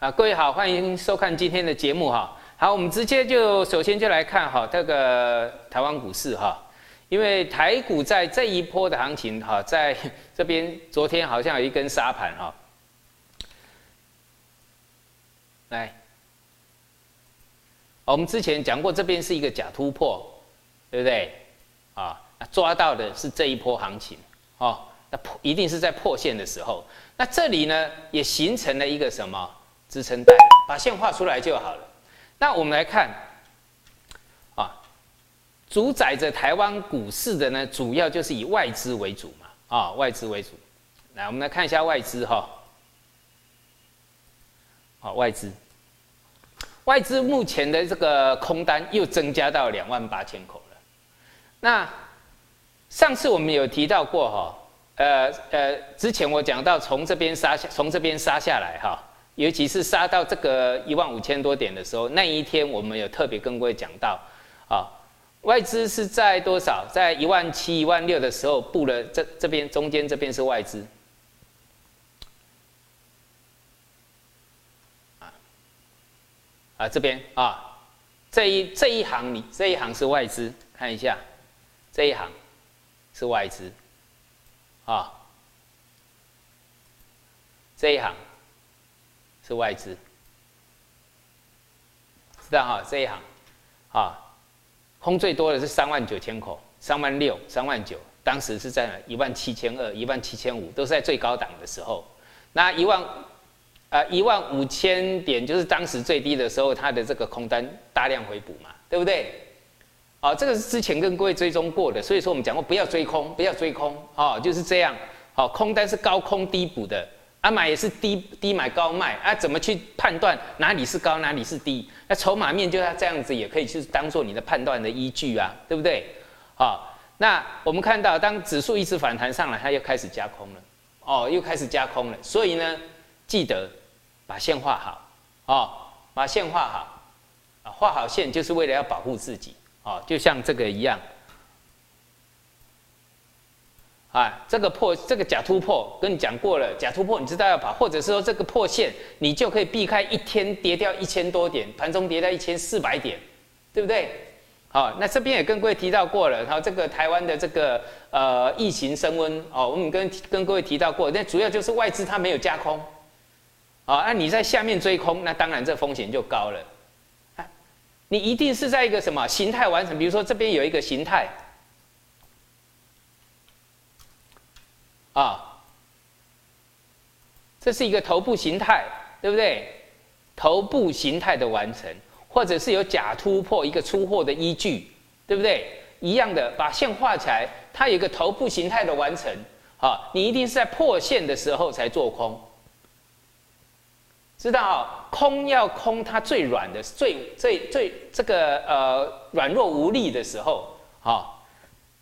啊，各位好，欢迎收看今天的节目哈。好，我们直接就首先就来看哈这个台湾股市哈，因为台股在这一波的行情哈，在这边昨天好像有一根沙盘哈，来，我们之前讲过这边是一个假突破，对不对？啊，抓到的是这一波行情哦，那破一定是在破线的时候，那这里呢也形成了一个什么？支撑带，把线画出来就好了。那我们来看，啊，主宰着台湾股市的呢，主要就是以外资为主嘛，啊，外资为主。来，我们来看一下外资哈，好，外资，外资目前的这个空单又增加到两万八千口了。那上次我们有提到过哈，呃呃，之前我讲到从这边杀，从这边杀下来哈。尤其是杀到这个一万五千多点的时候，那一天我们有特别跟各位讲到，啊，外资是在多少？在一万七、一万六的时候布了这这边中间这边是外资，啊，啊这边啊，这一这一行你这一行是外资，看一下，这一行是外资，啊，这一行。是外资，知道哈？这一行，啊，空最多的是三万九千口，三万六、三万九，当时是在一万七千二、一万七千五，都是在最高档的时候。那一万，呃，一万五千点就是当时最低的时候，它的这个空单大量回补嘛，对不对？啊，这个是之前跟各位追踪过的，所以说我们讲过不要追空，不要追空，啊，就是这样，好，空单是高空低补的。啊，买也是低低买高卖啊，怎么去判断哪里是高哪里是低？那筹码面就要这样子，也可以去当做你的判断的依据啊，对不对？好，那我们看到当指数一直反弹上来，它又开始加空了，哦，又开始加空了。所以呢，记得把线画好，哦，把线画好，啊，画好线就是为了要保护自己，哦，就像这个一样。啊，这个破这个假突破跟你讲过了，假突破你知道要跑，或者是说这个破线，你就可以避开一天跌掉一千多点，盘中跌掉一千四百点，对不对？好，那这边也跟各位提到过了，然后这个台湾的这个呃疫情升温哦，我们跟跟各位提到过，那主要就是外资它没有加空，啊，那你在下面追空，那当然这风险就高了，啊，你一定是在一个什么形态完成，比如说这边有一个形态。啊，这是一个头部形态，对不对？头部形态的完成，或者是有假突破一个出货的依据，对不对？一样的，把线画起来，它有一个头部形态的完成。啊，你一定是在破线的时候才做空，知道空要空它最软的、最最最这个呃软弱无力的时候，啊。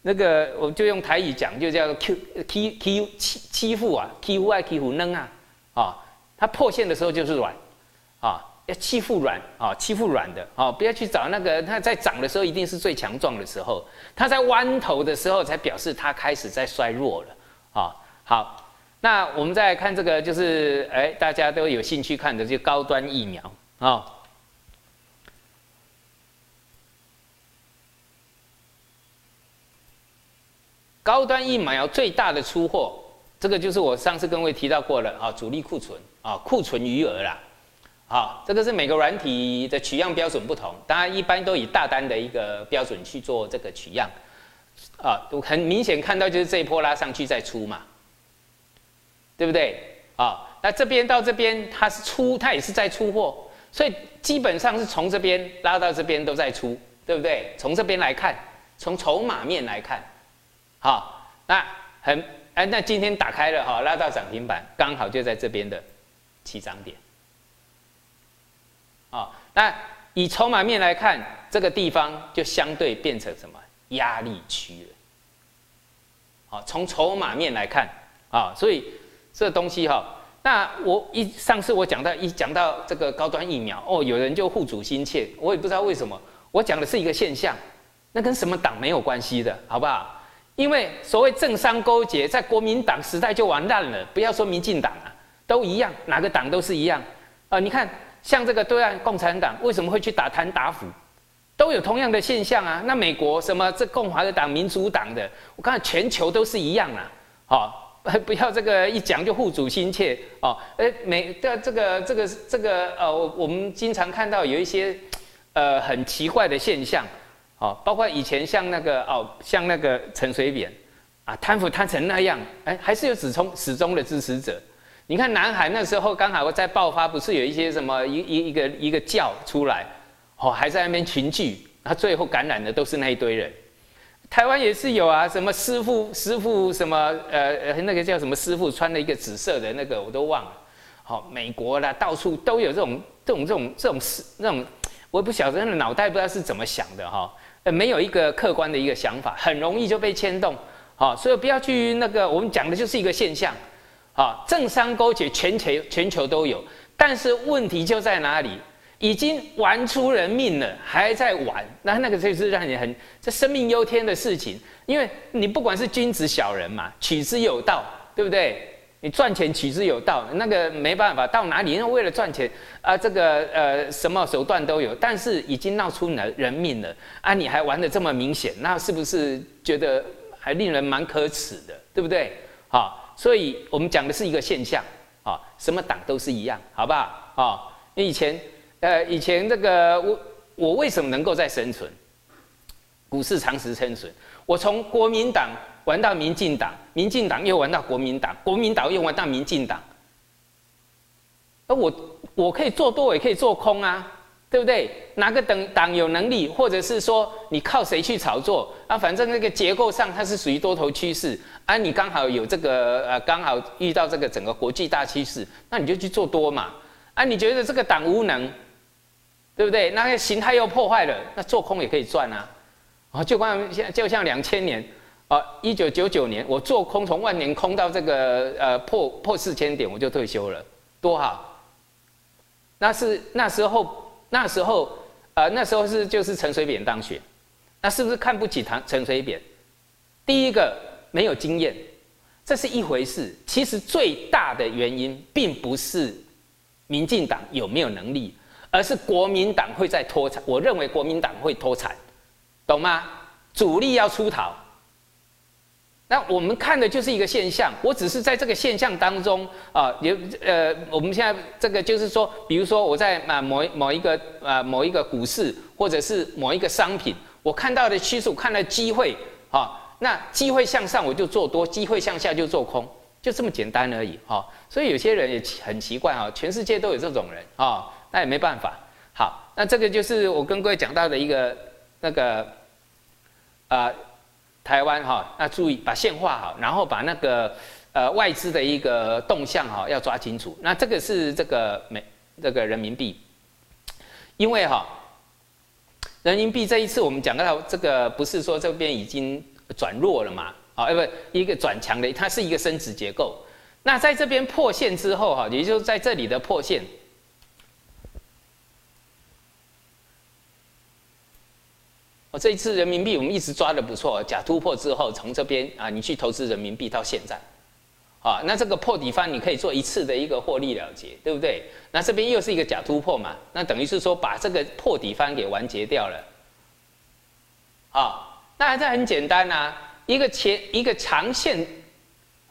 那个，我就用台语讲，就叫 Q Q Q 欺欺负啊，欺负爱欺负嫩啊，啊，它破线的时候就是软，啊，要欺负软啊，欺负软的啊，不要去找那个它在涨的时候一定是最强壮的时候，它在弯头的时候才表示它开始在衰弱了，啊，好，那我们再看这个，就是哎，大家都有兴趣看的就高端疫苗啊。高端疫苗最大的出货，这个就是我上次跟各位提到过了啊，主力库存啊，库存余额啦，啊，这个是每个软体的取样标准不同，当然一般都以大单的一个标准去做这个取样，啊，很明显看到就是这一波拉上去再出嘛，对不对？啊，那这边到这边它是出，它也是在出货，所以基本上是从这边拉到这边都在出，对不对？从这边来看，从筹码面来看。好，那很哎，那今天打开了哈，拉到涨停板，刚好就在这边的起涨点。啊，那以筹码面来看，这个地方就相对变成什么压力区了。好，从筹码面来看啊，所以这东西哈，那我一上次我讲到一讲到这个高端疫苗哦，有人就护主心切，我也不知道为什么，我讲的是一个现象，那跟什么党没有关系的，好不好？因为所谓政商勾结，在国民党时代就完蛋了。不要说民进党啊，都一样，哪个党都是一样。啊，你看像这个对岸共产党为什么会去打贪打腐，都有同样的现象啊。那美国什么这共和党、民主党的，我看全球都是一样啊。好，不要这个一讲就护主心切哦。哎，美的这个这个这个呃，我们经常看到有一些呃很奇怪的现象。哦，包括以前像那个哦，像那个陈水扁，啊，贪腐贪成那样，哎，还是有始终始终的支持者。你看南海那时候刚好在爆发，不是有一些什么一一一个一个教出来，哦，还在那边群聚，他最后感染的都是那一堆人。台湾也是有啊，什么师傅师傅什么呃呃那个叫什么师傅穿了一个紫色的那个我都忘了。好，美国啦，到处都有这种这种这种这种事那种，我也不晓得那脑袋不知道是怎么想的哈。呃，没有一个客观的一个想法，很容易就被牵动，好，所以不要去那个，我们讲的就是一个现象，好，政商勾结，全球全球都有，但是问题就在哪里？已经玩出人命了，还在玩，那那个就是让你很这生命忧天的事情，因为你不管是君子小人嘛，取之有道，对不对？你赚钱取之有道，那个没办法，到哪里？因为为了赚钱啊，这个呃什么手段都有，但是已经闹出人人命了啊！你还玩的这么明显，那是不是觉得还令人蛮可耻的，对不对？好，所以我们讲的是一个现象啊，什么党都是一样，好不好？啊，以前呃以前这个我我为什么能够在生存？股市长时生存，我从国民党。玩到民进党，民进党又玩到国民党，国民党又玩到民进党。而我我可以做多，也可以做空啊，对不对？哪个党党有能力，或者是说你靠谁去炒作啊？反正那个结构上它是属于多头趋势啊，你刚好有这个呃，刚好遇到这个整个国际大趋势，那你就去做多嘛。啊，你觉得这个党无能，对不对？那个形态又破坏了，那做空也可以赚啊。啊，就像像就像两千年。啊，一九九九年，我做空从万年空到这个呃破破四千点，我就退休了，多好。那是那时候，那时候，呃，那时候是就是陈水扁当选，那是不是看不起唐陈水扁？第一个没有经验，这是一回事。其实最大的原因并不是民进党有没有能力，而是国民党会在脱产。我认为国民党会脱产，懂吗？主力要出逃。那我们看的就是一个现象，我只是在这个现象当中啊，有呃，我们现在这个就是说，比如说我在啊某某一个啊某一个股市，或者是某一个商品，我看到的趋势，看到机会啊，那机会向上我就做多，机会向下就做空，就这么简单而已哈。所以有些人也很奇怪啊，全世界都有这种人啊，那也没办法。好，那这个就是我跟各位讲到的一个那个啊。台湾哈，那注意把线画好，然后把那个呃外资的一个动向哈要抓清楚。那这个是这个美这个人民币，因为哈人民币这一次我们讲到这个不是说这边已经转弱了嘛？啊，不一个转强的，它是一个升值结构。那在这边破线之后哈，也就是在这里的破线。这一次人民币我们一直抓的不错，假突破之后，从这边啊，你去投资人民币到现在，啊，那这个破底方你可以做一次的一个获利了结，对不对？那这边又是一个假突破嘛，那等于是说把这个破底方给完结掉了，啊，那这很简单呐，一个前一个长线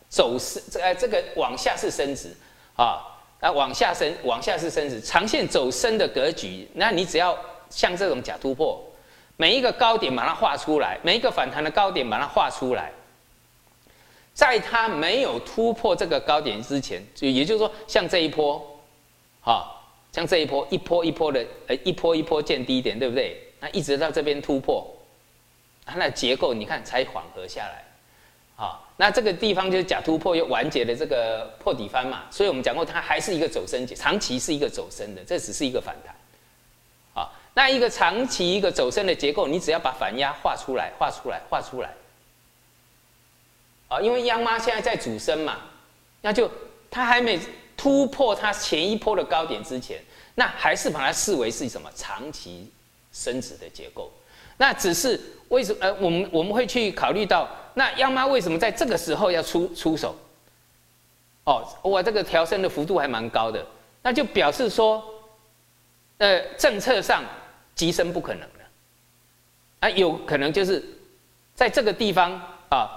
走势，呃，这个往下是升值，啊，啊，往下升，往下是升值，长线走升的格局，那你只要像这种假突破。每一个高点把它画出来，每一个反弹的高点把它画出来，在它没有突破这个高点之前，就也就是说，像这一波，好，像这一波一波一波的，呃，一波一波见低点，对不对？那一直到这边突破，它的结构你看才缓和下来，好，那这个地方就是假突破又完结的这个破底翻嘛，所以我们讲过，它还是一个走升，长期是一个走升的，这只是一个反弹。那一个长期一个走升的结构，你只要把反压画出来，画出来，画出来，啊，因为央妈现在在主升嘛，那就它还没突破它前一波的高点之前，那还是把它视为是什么长期升值的结构。那只是为什么？呃，我们我们会去考虑到，那央妈为什么在这个时候要出出手？哦，我，这个调升的幅度还蛮高的。那就表示说，呃，政策上急升不可能的，啊，有可能就是在这个地方啊，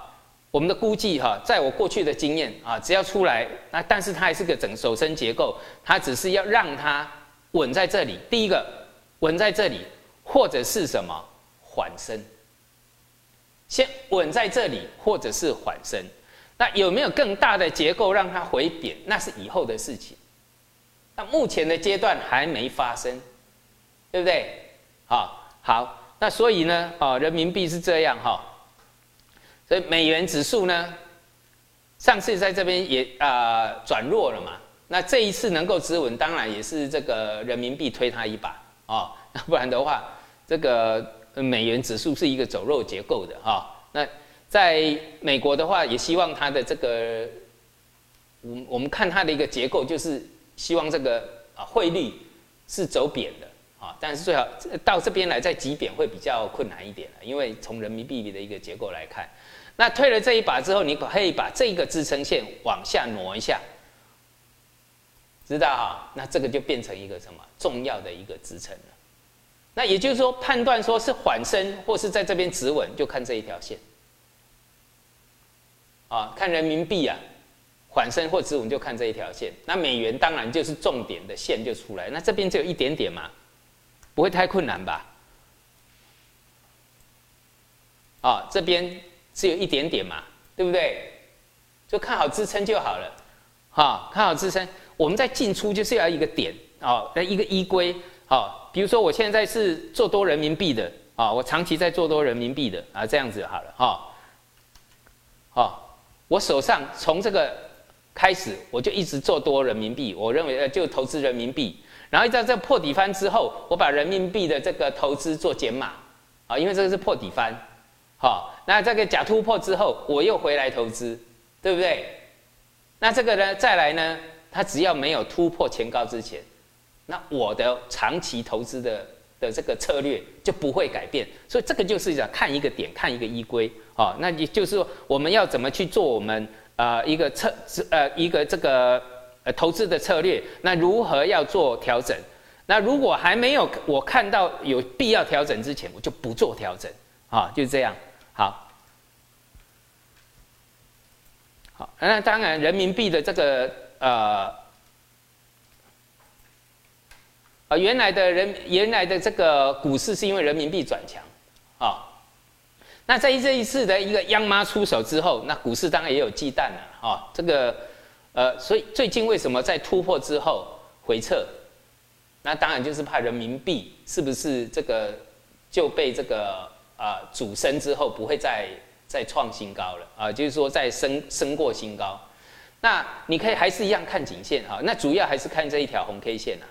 我们的估计哈，在我过去的经验啊，只要出来，那但是它还是个整手身结构，它只是要让它稳在这里，第一个稳在这里，或者是什么缓升，先稳在这里，或者是缓升。那有没有更大的结构让它回贬？那是以后的事情。那目前的阶段还没发生，对不对？好，好，那所以呢，哦，人民币是这样哈。所以美元指数呢，上次在这边也啊转弱了嘛。那这一次能够止稳，当然也是这个人民币推它一把哦。要不然的话，这个美元指数是一个走弱结构的哈。那在美国的话，也希望它的这个，我我们看它的一个结构，就是希望这个啊汇率是走贬的啊，但是最好到这边来再急贬会比较困难一点了，因为从人民币的一个结构来看，那退了这一把之后，你可以把这个支撑线往下挪一下，知道哈？那这个就变成一个什么重要的一个支撑了。那也就是说，判断说是缓升或是在这边止稳，就看这一条线。啊，看人民币啊，缓升或止稳就看这一条线。那美元当然就是重点的线就出来。那这边只有一点点嘛，不会太困难吧？啊，这边只有一点点嘛，对不对？就看好支撑就好了。哈，看好支撑，我们在进出就是要一个点哦，一个依规。好，比如说我现在是做多人民币的啊，我长期在做多人民币的啊，这样子好了哈。好。我手上从这个开始，我就一直做多人民币。我认为呃，就投资人民币。然后在这破底翻之后，我把人民币的这个投资做减码啊，因为这个是破底翻。好，那这个假突破之后，我又回来投资，对不对？那这个呢，再来呢，它只要没有突破前高之前，那我的长期投资的的这个策略就不会改变。所以这个就是讲看一个点，看一个依规。哦，那也就是说，我们要怎么去做我们呃一个策呃一个这个呃投资的策略？那如何要做调整？那如果还没有我看到有必要调整之前，我就不做调整。啊，就这样。好，好，那当然人民币的这个呃啊原来的人原来的这个股市是因为人民币转强啊。那在这一次的一个央妈出手之后，那股市当然也有忌惮了啊。这个，呃，所以最近为什么在突破之后回撤？那当然就是怕人民币是不是这个就被这个啊主升之后不会再再创新高了啊？就是说再升升过新高。那你可以还是一样看颈线啊。那主要还是看这一条红 K 线呐。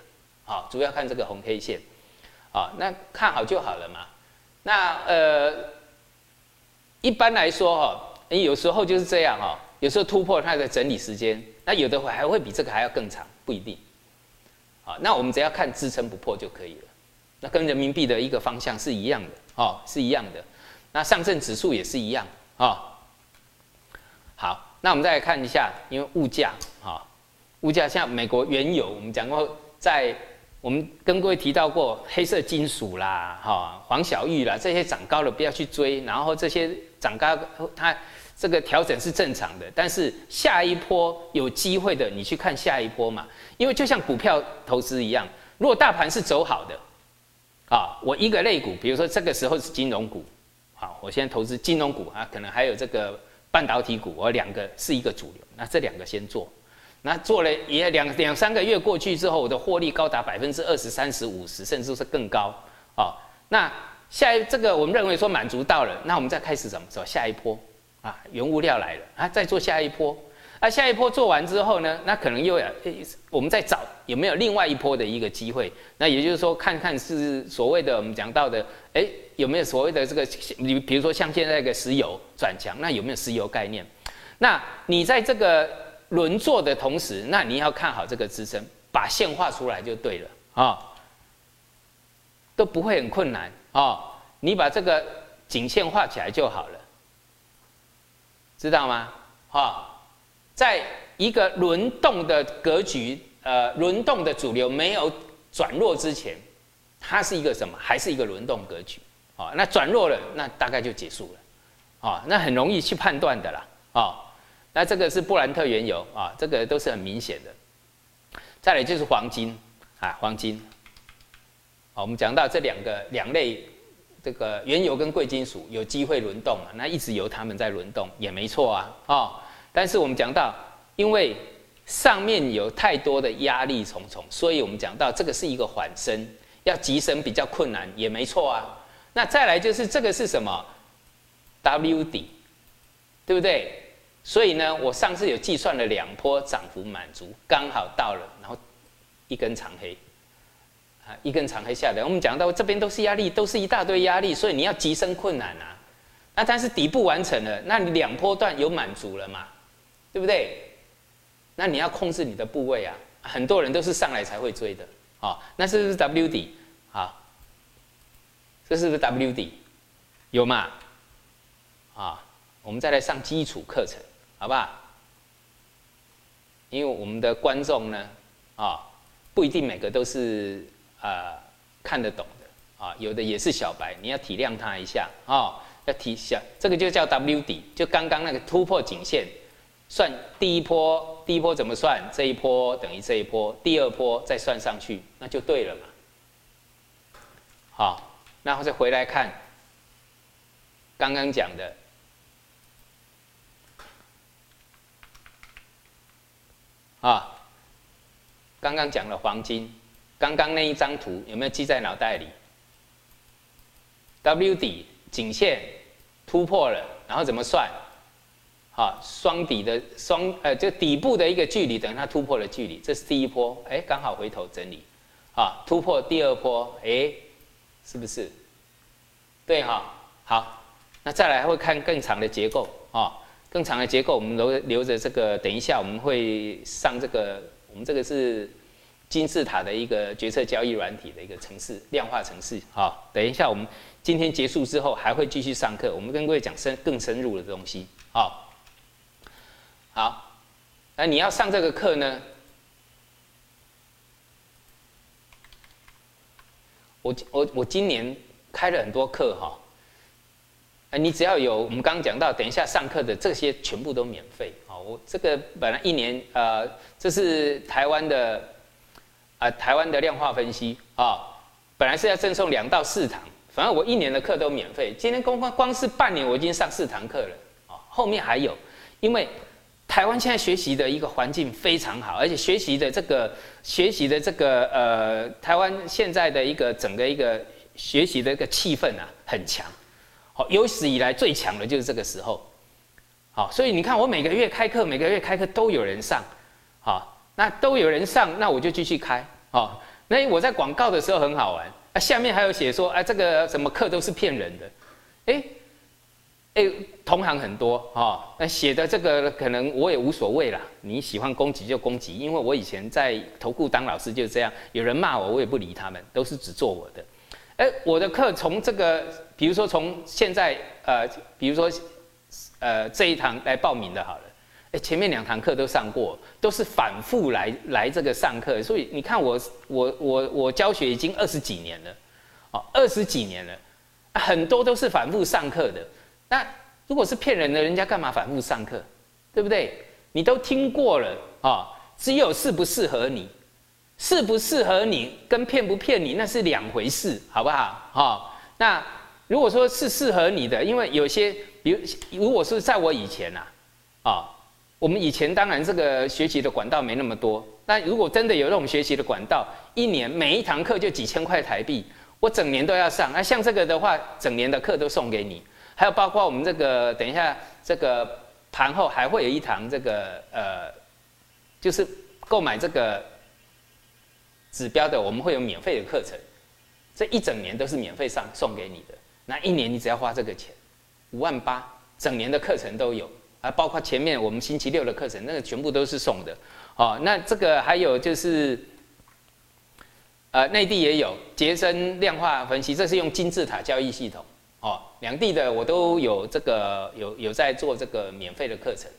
好，主要看这个红 K 线。啊，那看好就好了嘛。那呃。一般来说哈，你有时候就是这样哈，有时候突破它的整理时间，那有的会还会比这个还要更长，不一定。好，那我们只要看支撑不破就可以了。那跟人民币的一个方向是一样的哦，是一样的。那上证指数也是一样啊。好，那我们再来看一下，因为物价啊，物价像美国原油，我们讲过在。我们跟各位提到过黑色金属啦，哈，黄小玉啦，这些涨高了不要去追，然后这些涨高它这个调整是正常的，但是下一波有机会的，你去看下一波嘛，因为就像股票投资一样，如果大盘是走好的，啊，我一个类股，比如说这个时候是金融股，好，我现在投资金融股啊，可能还有这个半导体股，我两个是一个主流，那这两个先做。那做了也两两三个月过去之后，我的获利高达百分之二十三十五十，甚至是更高啊。那下一这个我们认为说满足到了，那我们再开始怎么走下一波啊？原物料来了啊，再做下一波啊。下一波做完之后呢，那可能又要我们再找有没有另外一波的一个机会。那也就是说，看看是所谓的我们讲到的，哎，有没有所谓的这个你比如说像现在个石油转强，那有没有石油概念？那你在这个。轮做的同时，那你要看好这个支撑，把线画出来就对了啊，都不会很困难啊。你把这个颈线画起来就好了，知道吗？哈，在一个轮动的格局呃轮动的主流没有转弱之前，它是一个什么？还是一个轮动格局？啊，那转弱了，那大概就结束了，啊，那很容易去判断的啦，啊，那这个是布兰特原油啊，这个都是很明显的。再来就是黄金啊，黄金，好，我们讲到这两个两类，这个原油跟贵金属有机会轮动嘛，那一直由他们在轮动也没错啊，哦，但是我们讲到，因为上面有太多的压力重重，所以我们讲到这个是一个缓升，要急升比较困难，也没错啊。那再来就是这个是什么？W 底，对不对？所以呢，我上次有计算了两波涨幅满足，刚好到了，然后一根长黑，一根长黑下来。我们讲到这边都是压力，都是一大堆压力，所以你要急升困难啊。那但是底部完成了，那你两波段有满足了嘛？对不对？那你要控制你的部位啊。很多人都是上来才会追的，啊，那是不是 W 底？啊？这是不是 W 底？有吗？啊，我们再来上基础课程，好不好？因为我们的观众呢，啊，不一定每个都是呃看得懂的啊，有的也是小白，你要体谅他一下啊，要体下这个就叫 W 底，就刚刚那个突破颈线，算第一波，第一波怎么算？这一波等于这一波，第二波再算上去，那就对了嘛，好。然后再回来看刚刚讲的啊，刚刚讲了黄金，刚刚那一张图有没有记在脑袋里？W 底颈线突破了，然后怎么算？啊，双底的双呃，就底部的一个距离等于它突破的距离，这是第一波，哎，刚好回头整理，啊，突破第二波，哎。是不是？对哈，好，那再来会看更长的结构啊，更长的结构，我们留留着这个，等一下我们会上这个，我们这个是金字塔的一个决策交易软体的一个程式，量化程式。好，等一下我们今天结束之后还会继续上课，我们跟各位讲深更深入的东西。好，好，那你要上这个课呢？我我我今年开了很多课哈，哎，你只要有我们刚刚讲到，等一下上课的这些全部都免费啊。我这个本来一年呃，这是台湾的啊，台湾的量化分析啊，本来是要赠送两到四堂，反正我一年的课都免费。今天光光光是半年，我已经上四堂课了啊，后面还有，因为。台湾现在学习的一个环境非常好，而且学习的这个学习的这个呃，台湾现在的一个整个一个学习的一个气氛啊，很强，好，有史以来最强的就是这个时候，好，所以你看我每个月开课，每个月开课都有人上，好，那都有人上，那我就继续开，哦，那我在广告的时候很好玩，啊，下面还有写说，哎，这个什么课都是骗人的，哎。哎，同行很多哦，那写的这个可能我也无所谓啦。你喜欢攻击就攻击，因为我以前在投顾当老师就是这样，有人骂我，我也不理他们，都是只做我的。哎，我的课从这个，比如说从现在呃，比如说呃这一堂来报名的好了，哎，前面两堂课都上过，都是反复来来这个上课，所以你看我我我我教学已经二十几年了，哦，二十几年了，很多都是反复上课的。那如果是骗人的，人家干嘛反复上课，对不对？你都听过了啊，只有适不适合你，适不适合你跟骗不骗你那是两回事，好不好？哈，那如果说是适合你的，因为有些，比如如果是在我以前呐，啊，我们以前当然这个学习的管道没那么多，那如果真的有这种学习的管道，一年每一堂课就几千块台币，我整年都要上，那像这个的话，整年的课都送给你。还有包括我们这个，等一下这个盘后还会有一堂这个呃，就是购买这个指标的，我们会有免费的课程，这一整年都是免费上送给你的。那一年你只要花这个钱，五万八，整年的课程都有，啊，包括前面我们星期六的课程，那个全部都是送的。哦，那这个还有就是，呃，内地也有杰森量化分析，这是用金字塔交易系统。哦，两地的我都有这个有有在做这个免费的课程，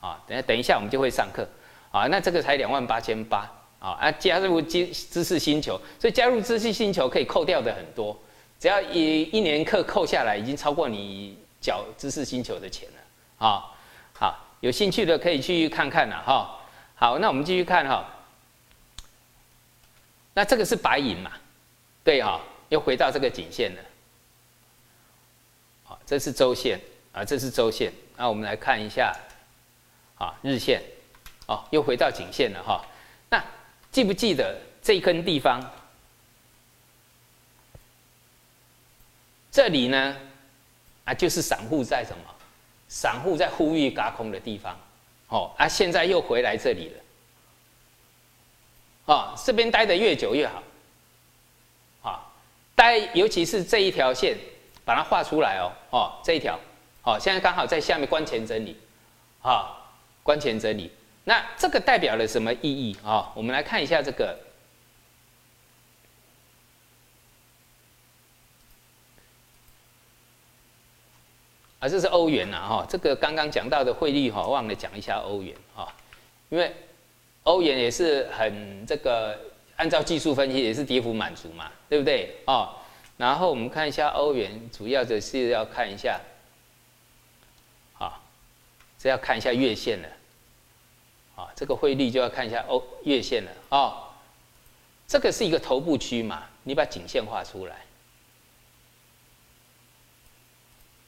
啊，等下等一下我们就会上课，啊，那这个才两万八千八，啊啊，加入知知识星球，所以加入知识星球可以扣掉的很多，只要一一年课扣下来，已经超过你缴知识星球的钱了。啊。好，有兴趣的可以去看看了哈。好，那我们继续看哈。那这个是白银嘛？对哈，又回到这个颈线了。好，这是周线啊，这是周线。那我们来看一下，啊，日线，哦，又回到颈线了哈。那记不记得这一根地方？这里呢，啊，就是散户在什么？散户在呼吁嘎空的地方。哦，啊，现在又回来这里了。啊，这边待的越久越好，啊，待尤其是这一条线，把它画出来哦，哦，这一条，哦，现在刚好在下面关前整理，啊，关前整理，那这个代表了什么意义啊？我们来看一下这个，啊，这是欧元呐，哈，这个刚刚讲到的汇率哈，忘了讲一下欧元哈，因为。欧元也是很这个，按照技术分析也是跌幅满足嘛，对不对？哦，然后我们看一下欧元，主要的是要看一下，啊，这要看一下月线了，啊，这个汇率就要看一下欧月线了，哦，这个是一个头部区嘛，你把颈线画出来，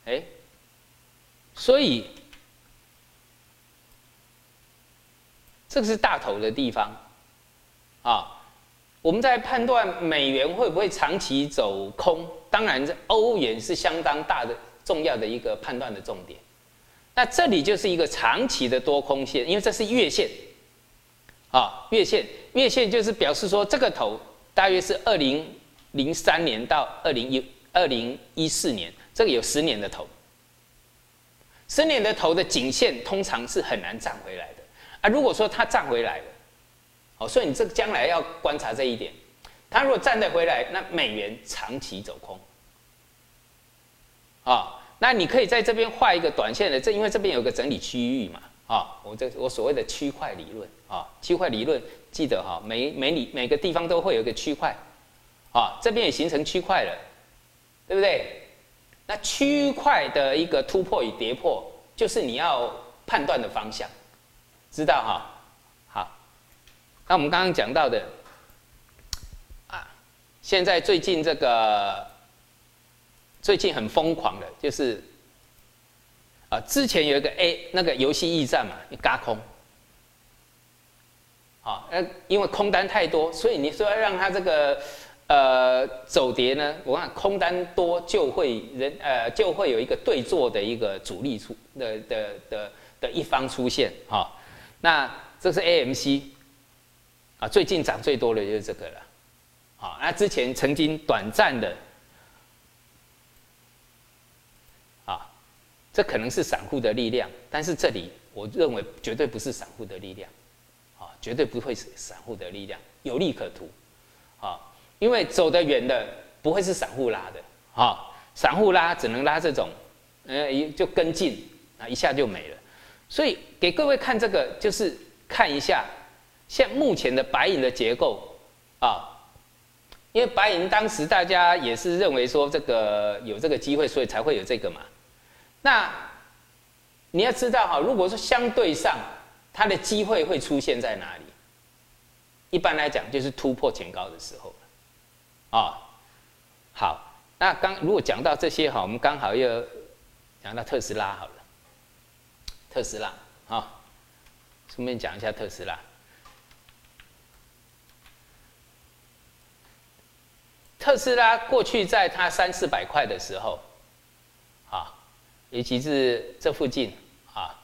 哎，所以。这个是大头的地方，啊，我们在判断美元会不会长期走空，当然这欧元是相当大的重要的一个判断的重点。那这里就是一个长期的多空线，因为这是月线，啊，月线，月线就是表示说这个头大约是二零零三年到二零一二零一四年，这个有十年的头，十年的头的颈线通常是很难站回来的。啊，如果说它站回来了，哦，所以你这个将来要观察这一点，它如果站得回来，那美元长期走空，啊，那你可以在这边画一个短线的，这因为这边有个整理区域嘛，啊，我这我所谓的区块理论，啊，区块理论记得哈，每每里每个地方都会有一个区块，啊，这边也形成区块了，对不对？那区块的一个突破与跌破，就是你要判断的方向。知道哈，好，那我们刚刚讲到的，啊，现在最近这个最近很疯狂的，就是啊，之前有一个 A 那个游戏驿站嘛，你嘎空，好，那因为空单太多，所以你说要让它这个呃走跌呢，我看空单多就会人呃就会有一个对坐的一个主力出的的的的一方出现哈。那这是 AMC 啊，最近涨最多的就是这个了，啊，那之前曾经短暂的啊，这可能是散户的力量，但是这里我认为绝对不是散户的力量，啊，绝对不会是散户的力量，有利可图，啊，因为走得远的不会是散户拉的，啊，散户拉只能拉这种，呃，一就跟进啊，一下就没了。所以给各位看这个，就是看一下现目前的白银的结构啊，因为白银当时大家也是认为说这个有这个机会，所以才会有这个嘛。那你要知道哈，如果说相对上它的机会会出现在哪里？一般来讲就是突破前高的时候啊。好，那刚如果讲到这些哈，我们刚好又讲到特斯拉好了。特斯拉，啊，顺便讲一下特斯拉。特斯拉过去在它三四百块的时候，啊，尤其是这附近啊，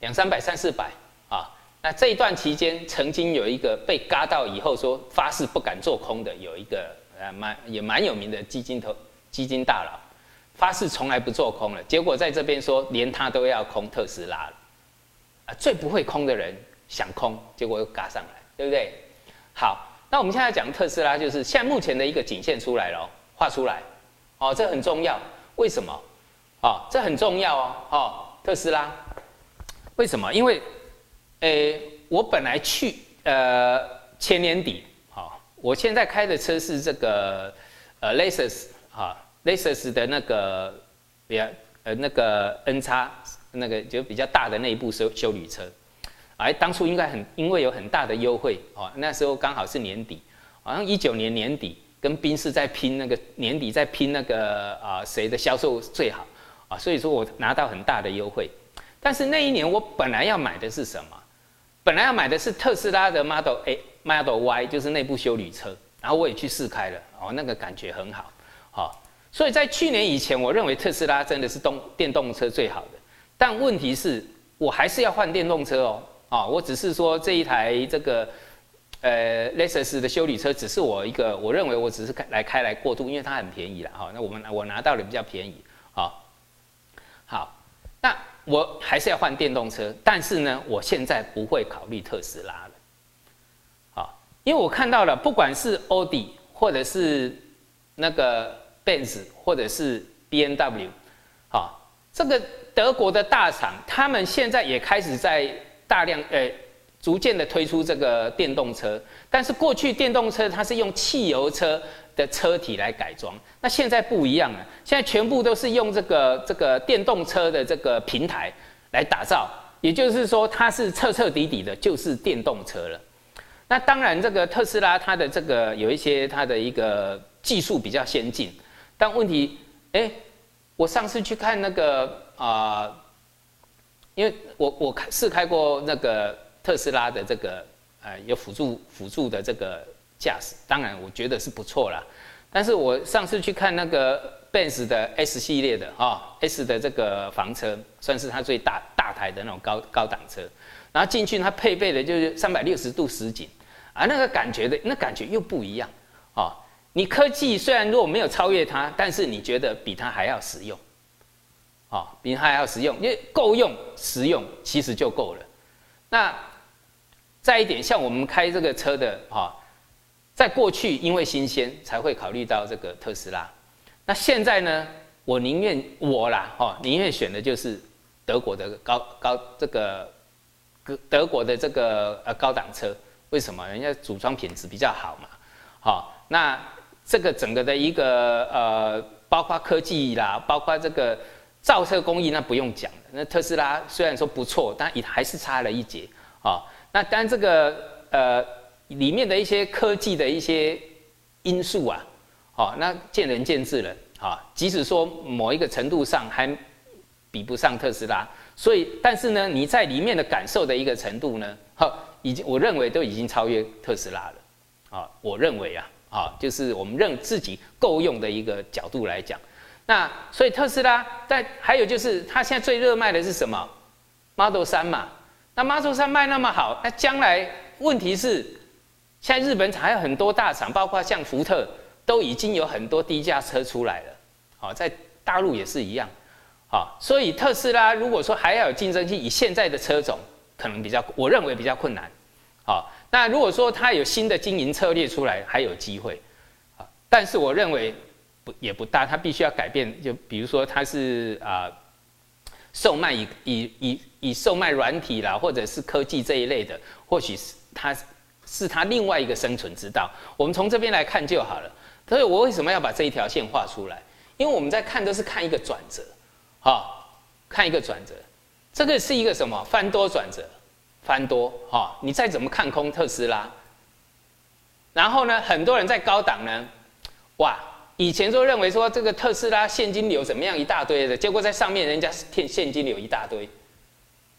两三百、三四百啊，那这一段期间，曾经有一个被嘎到以后说发誓不敢做空的，有一个呃蛮也蛮有名的基金投基金大佬。发誓从来不做空了，结果在这边说连他都要空特斯拉了，啊，最不会空的人想空，结果又嘎上来，对不对？好，那我们现在讲特斯拉，就是现在目前的一个颈线出来了，画出来，哦，这很重要，为什么？哦，这很重要哦，哦，特斯拉，为什么？因为，诶，我本来去，呃，前年底，我现在开的车是这个呃 Lexus 啊，Lexus 的那个比较呃那个 N 叉那个就比较大的那一部修修旅车，哎，当初应该很因为有很大的优惠哦，那时候刚好是年底，好像一九年年底跟宾士在拼那个年底在拼那个啊谁的销售最好啊，所以说我拿到很大的优惠。但是那一年我本来要买的是什么？本来要买的是特斯拉的 Model A、Model Y，就是内部修理车。然后我也去试开了，哦，那个感觉很好，好。所以在去年以前，我认为特斯拉真的是动电动车最好的。但问题是我还是要换电动车哦，啊，我只是说这一台这个呃 Lexus 的修理车，只是我一个我认为我只是开来开来过渡，因为它很便宜了，哈。那我们我拿到的比较便宜，好，好，那。我还是要换电动车，但是呢，我现在不会考虑特斯拉，因为我看到了，不管是奥迪或者是那个 Benz 或者是 B N W，好，这个德国的大厂，他们现在也开始在大量呃逐渐的推出这个电动车，但是过去电动车它是用汽油车。的车体来改装，那现在不一样了，现在全部都是用这个这个电动车的这个平台来打造，也就是说它是彻彻底底的就是电动车了。那当然，这个特斯拉它的这个有一些它的一个技术比较先进，但问题，哎，我上次去看那个啊，因为我我开试开过那个特斯拉的这个呃有辅助辅助的这个。驾驶当然我觉得是不错啦，但是我上次去看那个 Benz 的 S 系列的啊，S 的这个房车算是它最大大台的那种高高档车，然后进去它配备的就是三百六十度实景，啊那个感觉的那感觉又不一样啊。你科技虽然如果没有超越它，但是你觉得比它还要实用，啊比它还要实用，因为够用实用其实就够了。那再一点，像我们开这个车的哈。在过去，因为新鲜才会考虑到这个特斯拉。那现在呢？我宁愿我啦，哈，宁愿选的就是德国的高高这个德国的这个呃高档车。为什么？人家组装品质比较好嘛。好，那这个整个的一个呃，包括科技啦，包括这个造车工艺，那不用讲的。那特斯拉虽然说不错，但也还是差了一截。啊，那当这个呃。里面的一些科技的一些因素啊，好，那见仁见智了啊。即使说某一个程度上还比不上特斯拉，所以但是呢，你在里面的感受的一个程度呢，好，已经我认为都已经超越特斯拉了啊。我认为啊，啊，就是我们认自己够用的一个角度来讲，那所以特斯拉，但还有就是它现在最热卖的是什么？Model 三嘛。那 Model 三卖那么好，那将来问题是？现在日本还有很多大厂，包括像福特，都已经有很多低价车出来了。好，在大陆也是一样。好，所以特斯拉如果说还要有竞争性，以现在的车种，可能比较，我认为比较困难。好，那如果说他有新的经营策略出来，还有机会。啊，但是我认为不也不大，他必须要改变。就比如说他是啊，售卖以以以以售卖软体啦，或者是科技这一类的，或许是他。是他另外一个生存之道。我们从这边来看就好了。所以我为什么要把这一条线画出来？因为我们在看都是看一个转折，哈，看一个转折。这个是一个什么翻多转折？翻多，哈，你再怎么看空特斯拉，然后呢，很多人在高档呢，哇，以前都认为说这个特斯拉现金流怎么样一大堆的，结果在上面人家现现金流一大堆，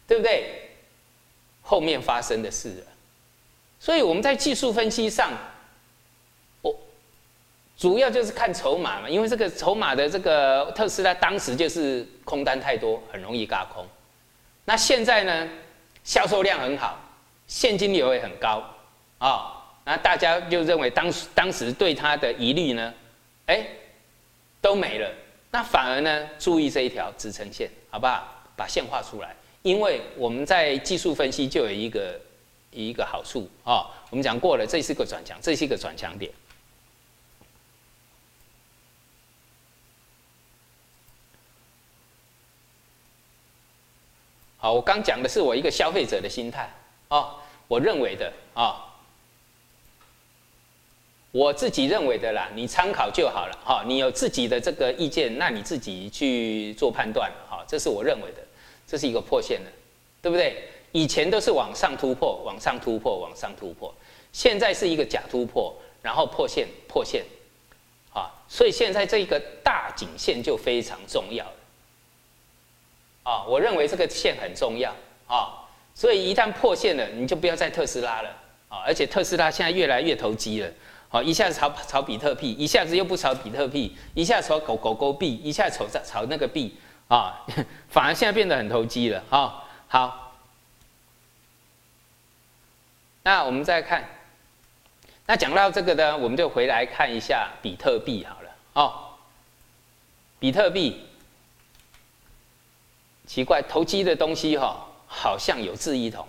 对不对？后面发生的事。所以我们在技术分析上，我主要就是看筹码嘛，因为这个筹码的这个特斯拉当时就是空单太多，很容易嘎空。那现在呢，销售量很好，现金流也很高，啊，那大家就认为当时当时对它的疑虑呢，哎，都没了。那反而呢，注意这一条支撑线，好不好？把线画出来，因为我们在技术分析就有一个。一个好处啊，我们讲过了，这是个转强，这是一个转强点。好，我刚讲的是我一个消费者的心态啊，我认为的啊，我自己认为的啦，你参考就好了哈。你有自己的这个意见，那你自己去做判断哈。这是我认为的，这是一个破线的，对不对？以前都是往上突破，往上突破，往上突破，现在是一个假突破，然后破线，破线，啊，所以现在这个大颈线就非常重要了，啊，我认为这个线很重要啊，所以一旦破线了，你就不要再特斯拉了啊，而且特斯拉现在越来越投机了。啊，一下子炒炒比特币，一下子又不炒比特币，一下炒狗狗狗币，一下炒炒那个币啊，反而现在变得很投机了啊。好，那我们再看，那讲到这个呢，我们就回来看一下比特币好了哦。比特币奇怪，投机的东西哈，好像有志一同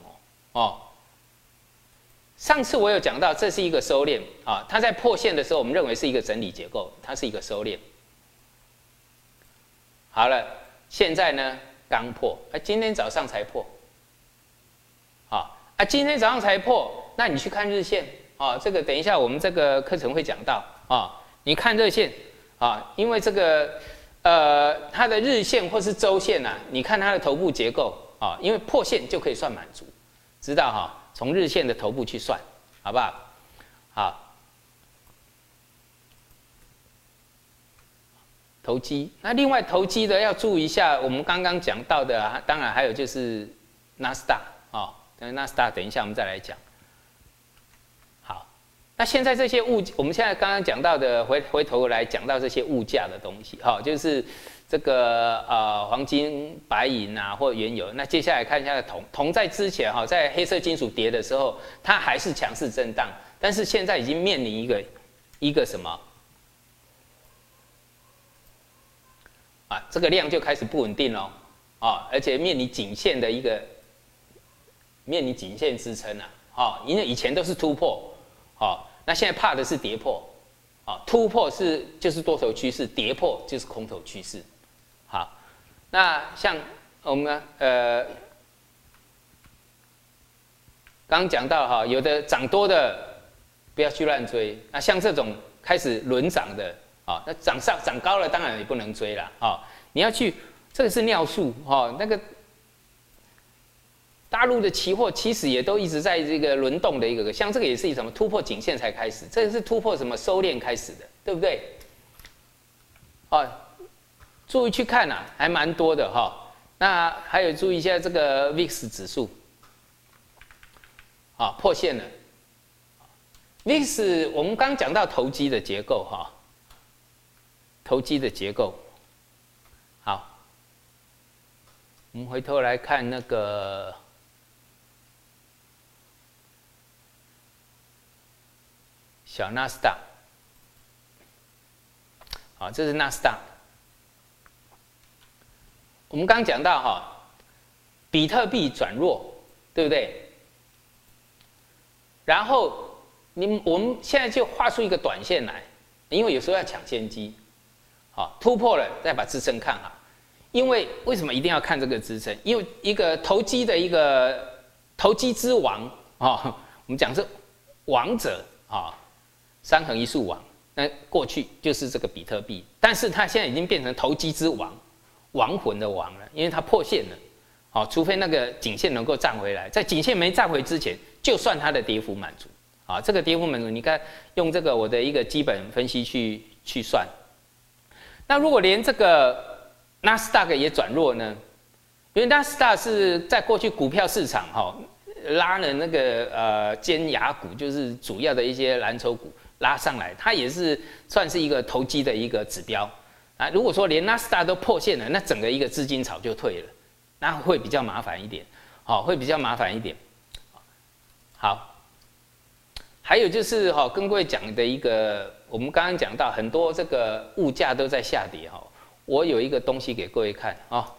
哦哦。上次我有讲到，这是一个收敛啊，它在破线的时候，我们认为是一个整理结构，它是一个收敛。好了，现在呢刚破，啊，今天早上才破，啊啊，今天早上才破，那你去看日线啊，这个等一下我们这个课程会讲到啊，你看日线啊，因为这个呃它的日线或是周线呐，你看它的头部结构啊，因为破线就可以算满足，知道哈？从日线的头部去算，好不好？好，投机。那另外投机的要注意一下，我们刚刚讲到的，当然还有就是纳斯达啊，等纳斯达等一下我们再来讲。那现在这些物，我们现在刚刚讲到的，回回头来讲到这些物价的东西，哈，就是。这个呃黄金、白银啊，或原油，那接下来看一下铜。铜在之前哈，在黑色金属跌的时候，它还是强势震荡，但是现在已经面临一个一个什么啊？这个量就开始不稳定喽，啊，而且面临颈线的一个面临颈线支撑啊，啊，因为以前都是突破，啊，那现在怕的是跌破，啊，突破是就是多头趋势，跌破就是空头趋势。好，那像我们呃，刚讲到哈，有的涨多的不要去乱追。那像这种开始轮涨的啊，那涨上涨高了，当然也不能追了啊。你要去，这个是尿素哈，那个大陆的期货其实也都一直在这个轮动的一个，像这个也是以什么突破颈线才开始，这个是突破什么收敛开始的，对不对？哦。注意去看呐，还蛮多的哈。那还有注意一下这个 VIX 指数，啊破线了。VIX 我们刚讲到投机的结构哈，投机的结构。好，我们回头来看那个小纳斯达，好，这是纳斯达。我们刚讲到哈，比特币转弱，对不对？然后你我们现在就画出一个短线来，因为有时候要抢先机，好突破了再把支撑看好。因为为什么一定要看这个支撑？因为一个投机的一个投机之王啊，我们讲是王者啊，三横一竖王，那过去就是这个比特币，但是它现在已经变成投机之王。亡魂的王了，因为它破线了，好，除非那个颈线能够站回来，在颈线没站回之前，就算它的跌幅满足，啊，这个跌幅满足，你看用这个我的一个基本分析去去算，那如果连这个纳斯达克也转弱呢？因为纳斯达克是在过去股票市场哈拉了那个呃尖牙股，就是主要的一些蓝筹股拉上来，它也是算是一个投机的一个指标。啊，如果说连纳斯达都破线了，那整个一个资金潮就退了，那会比较麻烦一点，好，会比较麻烦一点。好，还有就是哈，跟各位讲的一个，我们刚刚讲到很多这个物价都在下跌哈，我有一个东西给各位看啊，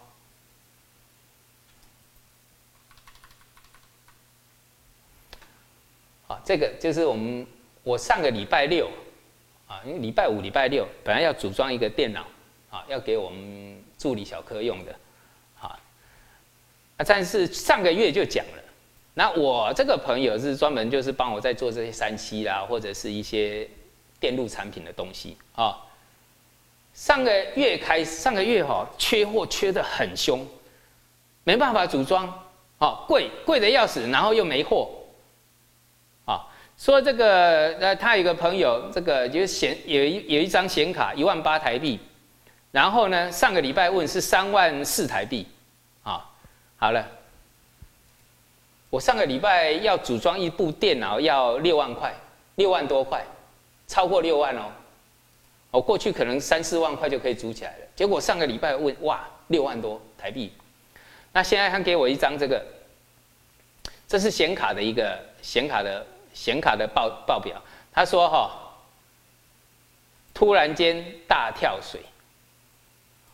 啊，这个就是我们我上个礼拜六。啊，因为礼拜五、礼拜六本来要组装一个电脑，啊，要给我们助理小科用的，啊，啊，但是上个月就讲了，那我这个朋友是专门就是帮我在做这些三 C 啦，或者是一些电路产品的东西啊。上个月开上个月哈，缺货缺的很凶，没办法组装，啊，贵贵的要死，然后又没货，说这个呃，他有个朋友，这个就是显有一有一张显卡一万八台币，然后呢，上个礼拜问是三万四台币，啊，好了，我上个礼拜要组装一部电脑要六万块，六万多块，超过六万哦。我过去可能三四万块就可以组起来了，结果上个礼拜问哇六万多台币，那现在他给我一张这个，这是显卡的一个显卡的显卡的报报表，他说哈，突然间大跳水，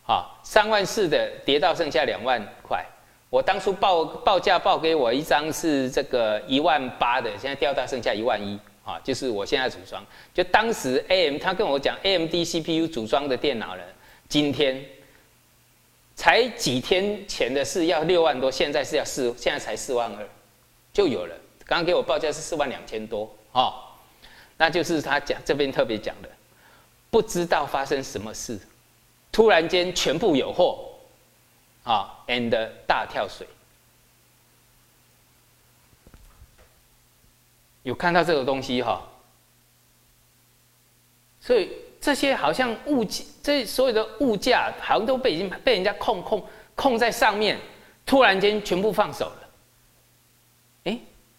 啊三万四的跌到剩下两万块，我当初报报价报给我一张是这个一万八的，现在掉到剩下一万一。啊，就是我现在组装，就当时 AM 他跟我讲，AMD CPU 组装的电脑呢，今天才几天前的事要六万多，现在是要四，现在才四万二，就有了。刚给我报价是四万两千多，哦，那就是他讲这边特别讲的，不知道发生什么事，突然间全部有货，啊，and 大跳水。有看到这个东西哈，所以这些好像物价，这所有的物价好像都被已经被人家控控控在上面，突然间全部放手了。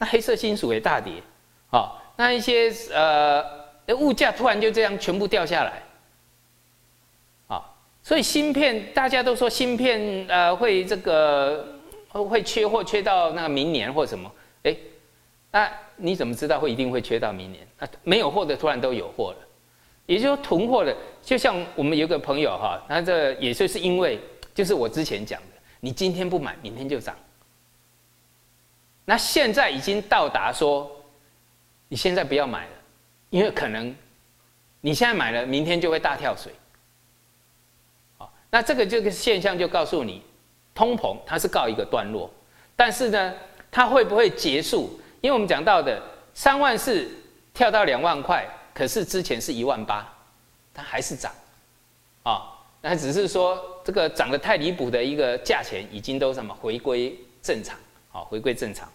黑色金属也大跌，啊，那一些呃物价突然就这样全部掉下来，啊，所以芯片大家都说芯片呃会这个会缺货缺到那个明年或什么，哎，那。你怎么知道会一定会缺到明年？啊，没有货的突然都有货了，也就是说囤货的，就像我们有个朋友哈，他这也就是因为就是我之前讲的，你今天不买，明天就涨。那现在已经到达说，你现在不要买了，因为可能你现在买了，明天就会大跳水。好，那这个这个现象就告诉你，通膨它是告一个段落，但是呢，它会不会结束？因为我们讲到的三万四跳到两万块，可是之前是一万八，它还是涨，啊，那只是说这个涨得太离谱的一个价钱已经都什么回归正常，好，回归正常。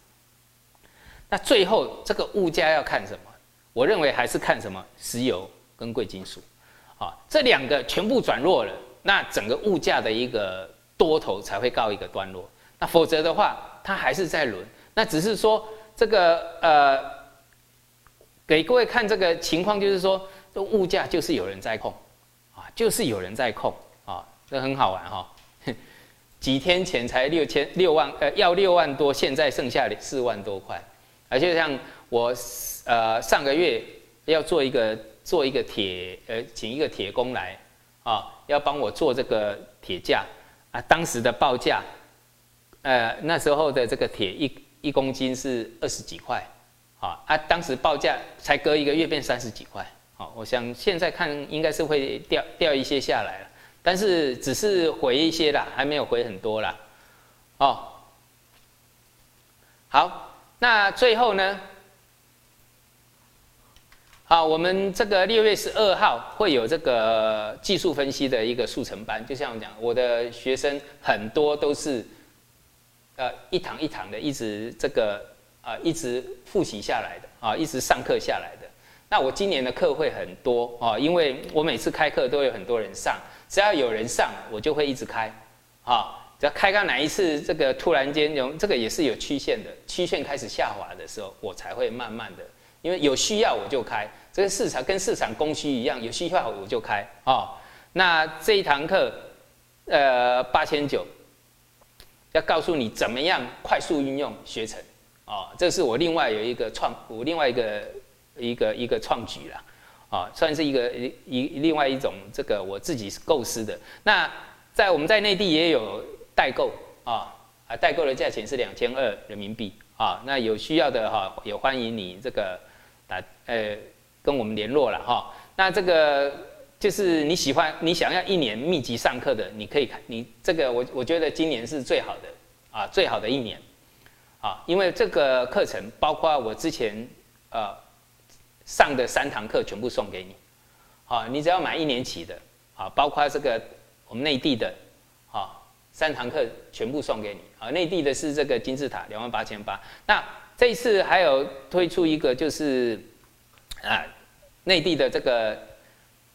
那最后这个物价要看什么？我认为还是看什么石油跟贵金属，啊，这两个全部转弱了，那整个物价的一个多头才会告一个段落。那否则的话，它还是在轮，那只是说。这个呃，给各位看这个情况，就是说，这物价就是有人在控，啊，就是有人在控，啊，这很好玩哈。几天前才六千六万，呃，要六万多，现在剩下四万多块。而且像我呃上个月要做一个做一个铁，呃，请一个铁工来，啊，要帮我做这个铁架，啊，当时的报价，呃，那时候的这个铁一。一公斤是二十几块，啊啊！当时报价才隔一个月变三十几块，好，我想现在看应该是会掉掉一些下来了，但是只是回一些啦，还没有回很多啦，哦。好，那最后呢？好，我们这个六月十二号会有这个技术分析的一个速成班，就像我讲，我的学生很多都是。呃，一堂一堂的，一直这个啊，一直复习下来的啊，一直上课下来的。那我今年的课会很多啊，因为我每次开课都有很多人上，只要有人上，我就会一直开啊。只要开到哪一次，这个突然间有这个也是有曲线的，曲线开始下滑的时候，我才会慢慢的，因为有需要我就开。这个市场跟市场供需一样，有需要我就开啊。那这一堂课，呃，八千九。要告诉你怎么样快速运用学成，啊，这是我另外有一个创，我另外一个一个一个创举了，啊，算是一个一一另外一种这个我自己构思的。那在我们在内地也有代购啊，啊，代购的价钱是两千二人民币啊，那有需要的哈，也欢迎你这个打呃跟我们联络了哈。那这个。就是你喜欢你想要一年密集上课的，你可以看你这个我我觉得今年是最好的啊，最好的一年啊，因为这个课程包括我之前呃上的三堂课全部送给你。好，你只要买一年期的，好，包括这个我们内地的，好，三堂课全部送给你，啊，内地的是这个金字塔两万八千八，那这一次还有推出一个就是啊，内地的这个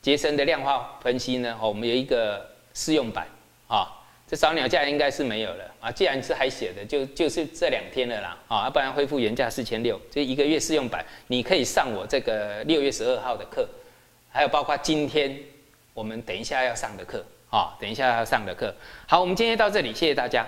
杰森的量化分析呢，哦，我们有一个试用版，啊。这扫鸟价应该是没有了啊！既然是还写的，就就是这两天的啦啊！不然恢复原价四千六，这一个月试用版，你可以上我这个六月十二号的课，还有包括今天我们等一下要上的课啊，等一下要上的课。好，我们今天到这里，谢谢大家。